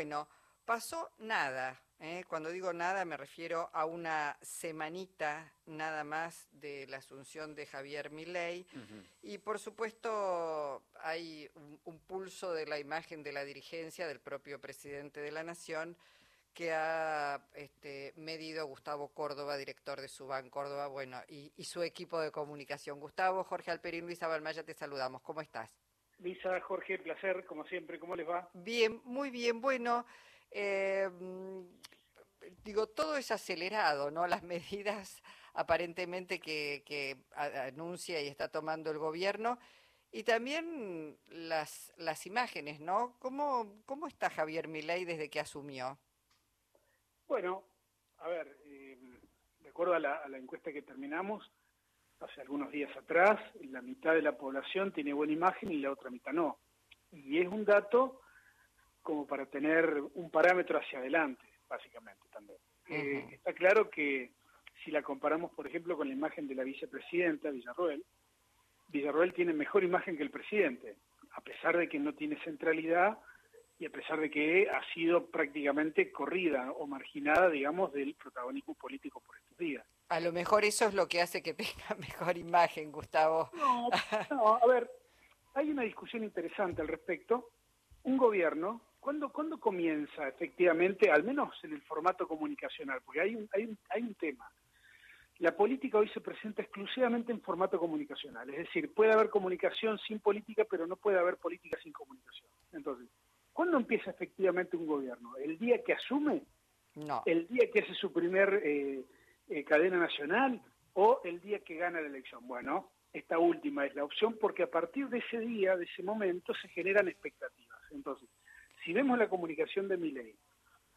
Bueno, pasó nada. ¿eh? Cuando digo nada me refiero a una semanita nada más de la asunción de Javier Milei y por supuesto hay un, pulso de la imagen de la dirigencia del propio presidente de la Nación que ha este, medido Gustavo Córdoba, director de Suban Córdoba, bueno, y, su equipo de comunicación. Gustavo, Jorge Alperín, Luisa Balmaya, te saludamos. ¿Cómo estás? Lisa, Jorge, placer, como siempre. ¿Cómo les va? Bien, muy bien. Bueno, eh, digo, todo es acelerado, ¿no? Las medidas aparentemente que, anuncia y está tomando el gobierno y también las, las imágenes, ¿no? ¿Cómo, ¿Cómo está Javier Milei desde que asumió? Bueno, a ver, eh, de acuerdo a la, a la encuesta que terminamos, hace algunos días atrás, la mitad de la población tiene buena imagen y la otra mitad no. Y es un dato como para tener un parámetro hacia adelante, básicamente también. Eh, está claro que si la comparamos, por ejemplo, con la imagen de la vicepresidenta Villarroel, Villarroel tiene mejor imagen que el presidente, a pesar de que no tiene centralidad y a pesar de que ha sido prácticamente corrida o marginada, digamos, del protagonismo político por estos días. A lo mejor eso es lo que hace que tenga mejor imagen, Gustavo. No, no a ver, hay una discusión interesante al respecto. Un gobierno ¿Cuándo, ¿Cuándo comienza efectivamente, al menos en el formato comunicacional? Porque hay un, hay, un, hay un tema. La política hoy se presenta exclusivamente en formato comunicacional, es decir, puede haber comunicación sin política, pero no puede haber política sin comunicación. Entonces, ¿cuándo empieza efectivamente un gobierno? ¿El día que asume? No. ¿El día que hace su primer eh, eh, cadena nacional? ¿O el día que gana la elección? Bueno, esta última es la opción porque a partir de ese día, de ese momento, se generan expectativas. Entonces, si vemos la comunicación de Milei,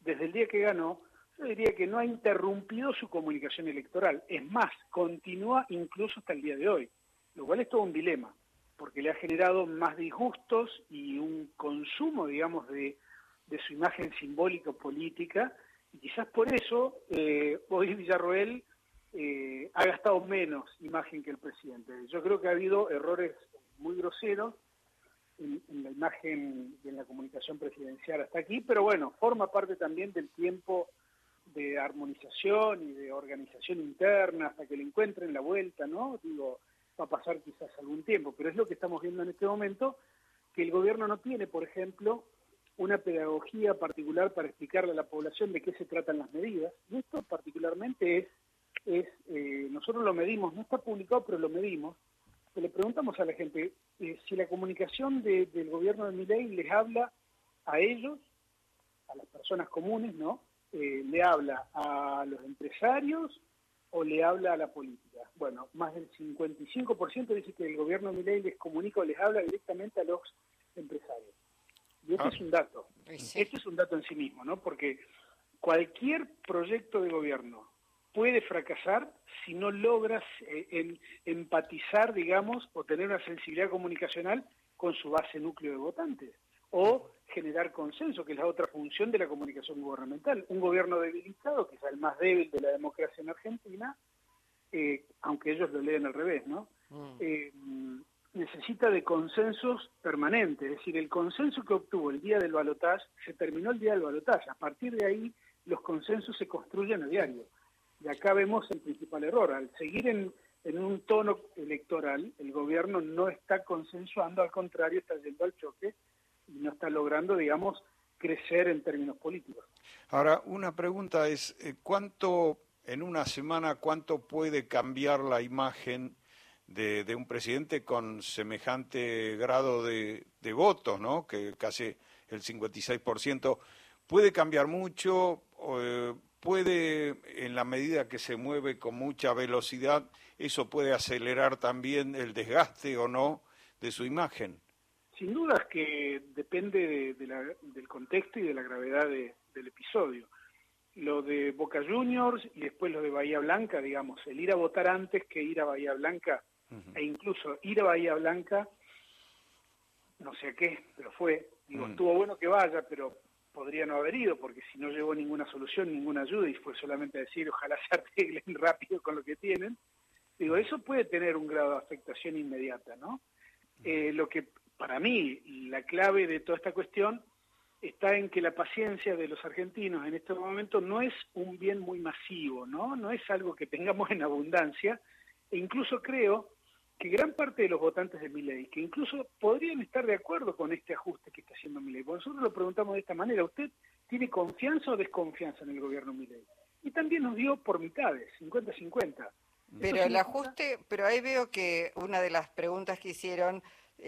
desde el día que ganó, yo diría que no ha interrumpido su comunicación electoral. Es más, continúa incluso hasta el día de hoy, lo cual es todo un dilema, porque le ha generado más disgustos y un consumo, digamos, de, su imagen simbólica política, y quizás por eso eh, hoy Villarroel eh, ha gastado menos imagen que el presidente. Yo creo que ha habido errores muy groseros en, la imagen y en la comunicación presidencial hasta aquí, pero bueno, forma parte también del tiempo de armonización y de organización interna hasta que le encuentren la vuelta, ¿no? Digo, va a pasar quizás algún tiempo, pero es lo que estamos viendo en este momento, que el gobierno no tiene, por ejemplo, una pedagogía particular para explicarle a la población de qué se tratan las medidas. Y esto particularmente es, es eh, nosotros lo medimos, no está publicado, pero lo medimos, le preguntamos a la gente eh, si la comunicación del gobierno de Miley les habla a ellos, a las personas comunes, ¿no? Eh, ¿Le habla a los empresarios o le habla a la política? Bueno, más del 55% dice que el gobierno de Miley les comunica o les habla directamente a los empresarios. Y este ah. es un dato. Este es un dato en sí mismo, ¿no? Porque cualquier proyecto de gobierno puede fracasar si no logras eh, empatizar, digamos, o tener una sensibilidad comunicacional con su base núcleo de votantes, o generar consenso, que es la otra función de la comunicación gubernamental. Un gobierno debilitado, que es el más débil de la democracia en Argentina, eh, aunque ellos lo leen al revés, ¿no? Mm. Eh, necesita de consensos permanentes, es decir, el consenso que obtuvo el día del balotaje se terminó el día del balotaje. A partir de ahí, los consensos se construyen a diario. Y acá vemos el principal error. Al seguir en, un tono electoral, el gobierno no está consensuando, al contrario, está yendo al choque no está logrando, digamos, crecer en términos políticos. Ahora, una pregunta es, eh, ¿cuánto, en una semana, cuánto puede cambiar la imagen de, un presidente con semejante grado de, de votos, ¿no? que casi el 56%? ¿Puede cambiar mucho? Eh, puede, en la medida que se mueve con mucha velocidad, eso puede acelerar también el desgaste o no de su imagen. Sin duda es que depende del contexto y de la gravedad del episodio. Lo de Boca Juniors y después lo de Bahía Blanca, digamos, el ir a votar antes que ir a Bahía Blanca, e incluso ir a Bahía Blanca, no sé a qué, pero fue, digo, mm. estuvo bueno que vaya, pero podría no haber ido, porque si no llegó ninguna solución, ninguna ayuda, y fue solamente decir, ojalá se arreglen rápido con lo que tienen, digo, eso puede tener un grado de afectación inmediata, ¿no? Eh, lo que para mí, la clave de toda esta cuestión está en que la paciencia de los argentinos en este momento no es un bien muy masivo, ¿no? No es algo que tengamos en abundancia, e incluso creo que gran parte de los votantes de Milei, que incluso podrían estar de acuerdo con este ajuste que está haciendo Milei, porque nosotros lo preguntamos de esta manera, ¿usted tiene confianza o desconfianza en el gobierno Milei? Y también nos dio por mitades, 50-50. Pero el ajuste, pero ahí veo que una de las preguntas que hicieron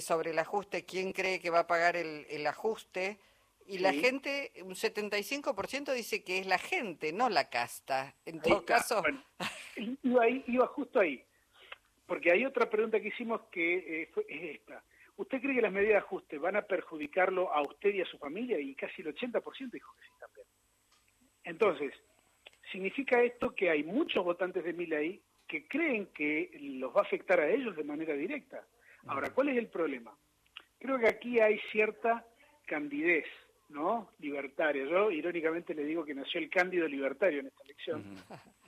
sobre el ajuste, ¿quién cree que va a pagar el, el ajuste? Y la gente, un 75% dice que es la gente, no la casta. En todo caso... iba, iba justo ahí, porque hay otra pregunta que hicimos que eh, es esta. ¿Usted cree que las medidas de ajuste van a perjudicarlo a usted y a su familia? Y casi el 80% dijo que sí también. Entonces, significa esto que hay muchos votantes de Milei que creen que los va a afectar a ellos de manera directa. Ahora, ¿cuál es el problema? Creo que aquí hay cierta candidez ¿no? Libertario. Yo irónicamente le digo que nació el cándido libertario en esta elección,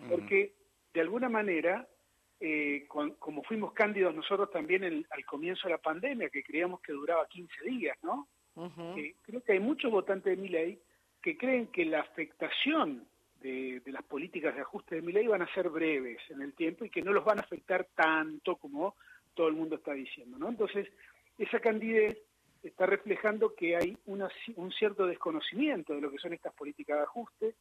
porque de alguna manera, eh, como fuimos cándidos nosotros también al comienzo de la pandemia, que creíamos que duraba 15 días, ¿no? Eh, creo que hay muchos votantes de mi ley que creen que la afectación de, de, las políticas de ajuste de mi ley van a ser breves en el tiempo y que no los van a afectar tanto como todo el mundo está diciendo, ¿no? Entonces, esa candidez está reflejando que hay un cierto desconocimiento de lo que son estas políticas de ajuste.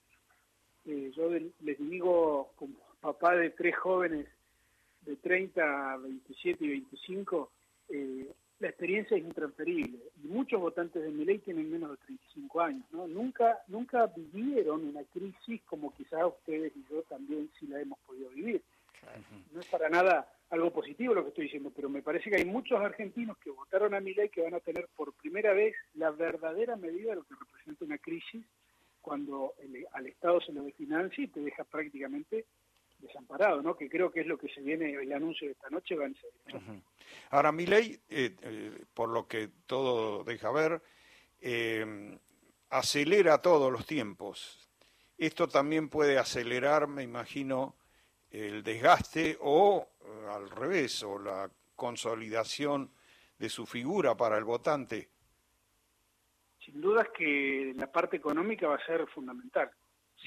Eh, yo les digo, como papá de tres jóvenes de 30, 27 y 25, eh, la experiencia es intransferible. Y muchos votantes de mi ley tienen menos de 35 años. ¿no? Nunca, nunca vivieron una crisis como quizás ustedes y yo también sí la hemos podido vivir. No es para nada algo positivo lo que estoy diciendo, pero me parece que hay muchos argentinos que votaron a mi ley que van a tener por primera vez la verdadera medida de lo que representa una crisis cuando al Estado se lo desfinancia y te deja prácticamente desamparado, ¿no? Que creo que es lo que se viene, el anuncio de esta noche va en serio. Ahora, mi ley, eh, eh, por lo que todo deja ver, eh, acelera todos los tiempos. Esto también puede acelerar, me imagino, el desgaste o eh, al revés, o la consolidación de su figura para el votante? Sin duda es que la parte económica va a ser fundamental.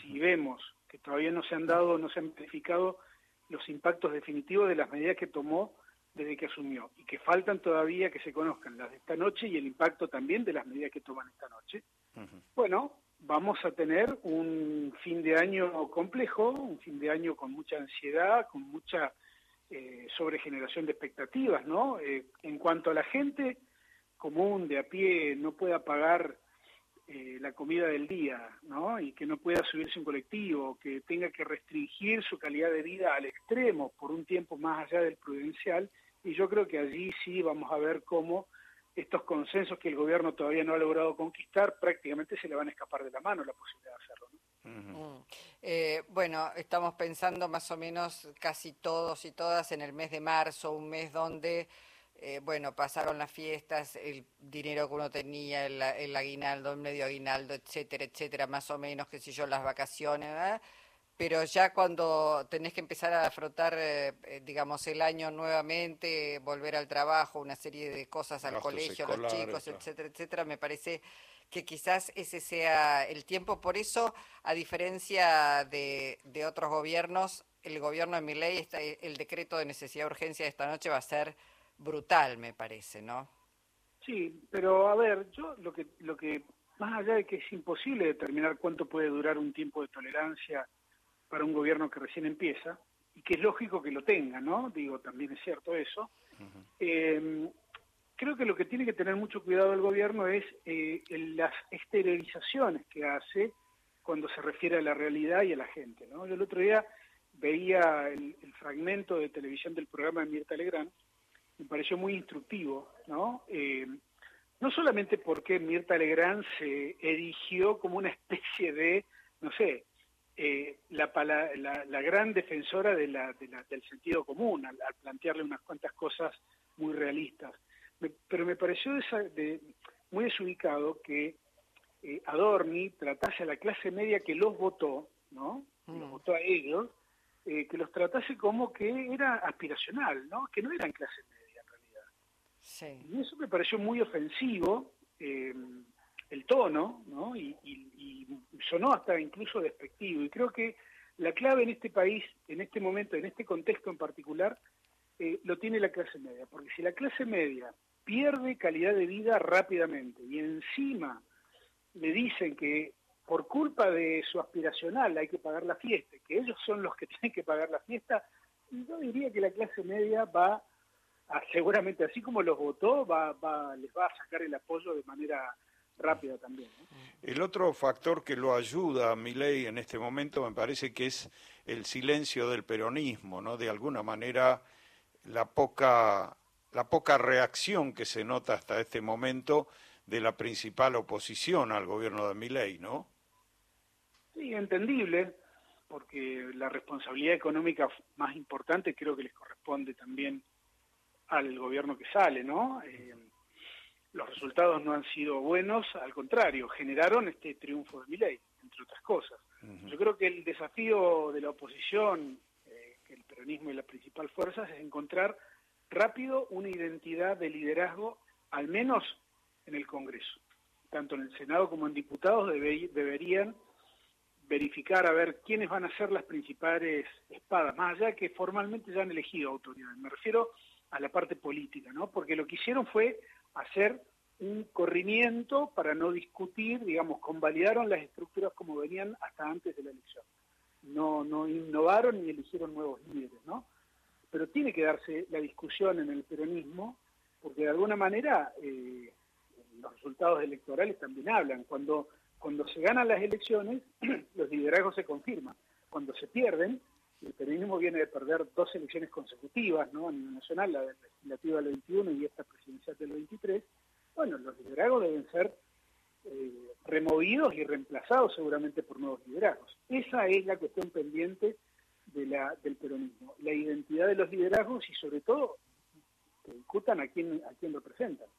Si vemos que todavía no se han dado, no se han verificado los impactos definitivos de las medidas que tomó desde que asumió y que faltan todavía que se conozcan las de esta noche y el impacto también de las medidas que toman esta noche. Bueno, vamos a tener un fin de año complejo, un fin de año con mucha ansiedad, con mucha eh, sobregeneración de expectativas, ¿no? Eh, en cuanto a la gente común de a pie no pueda pagar eh, la comida del día, ¿no? Y que no pueda subirse un colectivo, que tenga que restringir su calidad de vida al extremo por un tiempo más allá del prudencial, y yo creo que allí sí vamos a ver cómo estos consensos que el gobierno todavía no ha logrado conquistar, prácticamente se le van a escapar de la mano la posibilidad de hacerlo. Mm. Eh, bueno, estamos pensando más o menos casi todos y todas en el mes de marzo, un mes donde, eh, bueno, pasaron las fiestas, el dinero que uno tenía, el, aguinaldo, el medio aguinaldo, etcétera, etcétera, más o menos, qué sé yo, las vacaciones, ¿verdad? Pero ya cuando tenés que empezar a afrontar, eh, eh, digamos, el año nuevamente, volver al trabajo, una serie de cosas al colegio, a los chicos, etcétera, etcétera, me parece que quizás ese sea el tiempo. Por eso, a diferencia de, de otros gobiernos, el gobierno de mi ley, el decreto de necesidad de urgencia de esta noche va a ser brutal, me parece, ¿no? Sí, pero a ver, yo lo que, lo que, más allá de que es imposible determinar cuánto puede durar un tiempo de tolerancia, para un gobierno que recién empieza, y que es lógico que lo tenga, ¿no? Digo, también es cierto eso. Eh, creo que lo que tiene que tener mucho cuidado el gobierno es eh, las exteriorizaciones que hace cuando se refiere a la realidad y a la gente, ¿no? Yo el otro día veía el, fragmento de televisión del programa de Mirta Legrand, me pareció muy instructivo, ¿no? Eh, no solamente porque Mirta Legrand se erigió como una especie de, no sé, eh, la, la, gran defensora de la, del sentido común, al, plantearle unas cuantas cosas muy realistas. pero me pareció de, muy desubicado que eh, Adorni tratase a la clase media que los votó, ¿no? Los mm. votó a ellos, eh, que los tratase como que era aspiracional, ¿no? Que no eran clase media en realidad. Y eso me pareció muy ofensivo. el tono, ¿no? Y, sonó hasta incluso despectivo. Y creo que la clave en este país, en este momento, en este contexto en particular, eh, lo tiene la clase media. Porque si la clase media pierde calidad de vida rápidamente y encima le dicen que por culpa de su aspiracional hay que pagar la fiesta, que ellos son los que tienen que pagar la fiesta, yo diría que la clase media va seguramente así como los votó, va, va, les va a sacar el apoyo de manera rápida también. El otro factor que lo ayuda a ley en este momento me parece que es el silencio del peronismo, ¿no? De alguna manera la poca la poca reacción que se nota hasta este momento de la principal oposición al gobierno de Milei, ¿no? Sí, entendible, porque la responsabilidad económica más importante creo que les corresponde también al gobierno que sale, ¿no? Eh, los resultados no han sido buenos, al contrario, generaron este triunfo de Milei, entre otras cosas. Yo creo que el desafío de la oposición, eh, el peronismo y la principal fuerza, es encontrar rápido una identidad de liderazgo, al menos en el Congreso. Tanto en el Senado como en diputados deberían verificar a ver quiénes van a ser las principales espadas, más allá que formalmente ya han elegido autoridades. Me refiero a la parte política, ¿no? Porque lo que hicieron fue hacer un corrimiento para no discutir, digamos, convalidaron las estructuras como venían hasta antes de la elección. No, no innovaron ni eligieron nuevos líderes, ¿no? pero tiene que darse la discusión en el peronismo, porque de alguna manera eh, los resultados electorales también hablan. Cuando, cuando se ganan las elecciones, los liderazgos se confirman. Cuando se pierden, el peronismo viene de perder dos elecciones consecutivas, ¿no? A nivel nacional, la legislativa del 21 y esta presidencial del 23, bueno, los liderazgos deben ser eh, removidos y reemplazados seguramente por nuevos liderazgos. Esa es la cuestión pendiente del peronismo, la identidad de los liderazgos y sobre todo que discutan a quién, a quién representan. Mm.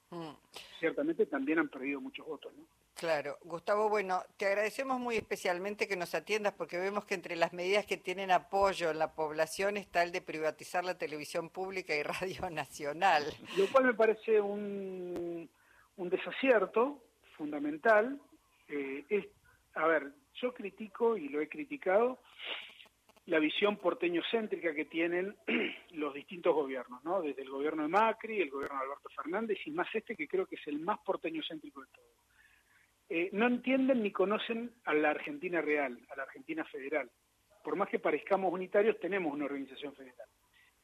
También han perdido muchos votos, ¿no? Claro. Gustavo, bueno, te agradecemos muy especialmente que nos atiendas porque vemos que entre las medidas que tienen apoyo en la población está el de privatizar la televisión pública y radio nacional. Lo cual me parece un, un desacierto fundamental. Eh, es, a ver, yo critico y lo he criticado la visión porteño-céntrica que tienen los distintos gobiernos, ¿no? Desde el gobierno de Macri, el gobierno de Alberto Fernández y más este que creo que es el más porteño-céntrico de todos. Eh, no entienden ni conocen a la Argentina real, a la Argentina federal. Por más que parezcamos unitarios, tenemos una organización federal.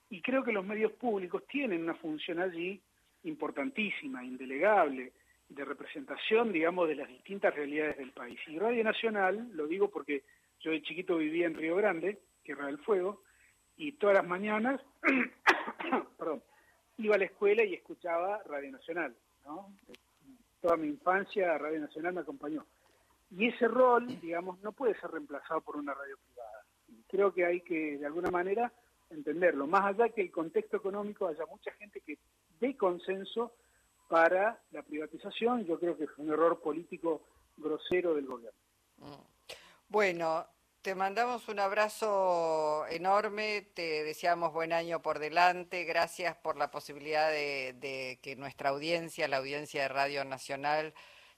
Y creo que los medios públicos tienen una función allí importantísima, indelegable, de representación, digamos, de las distintas realidades del país. Y Radio Nacional, lo digo porque yo de chiquito vivía en Río Grande, Tierra del Fuego, y todas las mañanas, perdón, iba a la escuela y escuchaba Radio Nacional, ¿no? Toda mi infancia Radio Nacional me acompañó. Y ese rol, digamos, no puede ser reemplazado por una radio privada. Creo que hay que, de alguna manera, entenderlo. Más allá que el contexto económico haya mucha gente que dé consenso para la privatización, yo creo que es un error político grosero del gobierno. Mm. Bueno, te mandamos un abrazo enorme, te deseamos buen año por delante, gracias por la posibilidad de, que nuestra audiencia, la audiencia de Radio Nacional,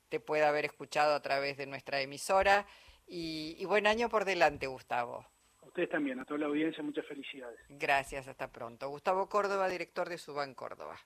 te pueda haber escuchado a través de nuestra emisora y, buen año por delante, Gustavo. A ustedes también, a toda la audiencia, muchas felicidades. Gracias, hasta pronto. Gustavo Córdoba, director de Suban Córdoba.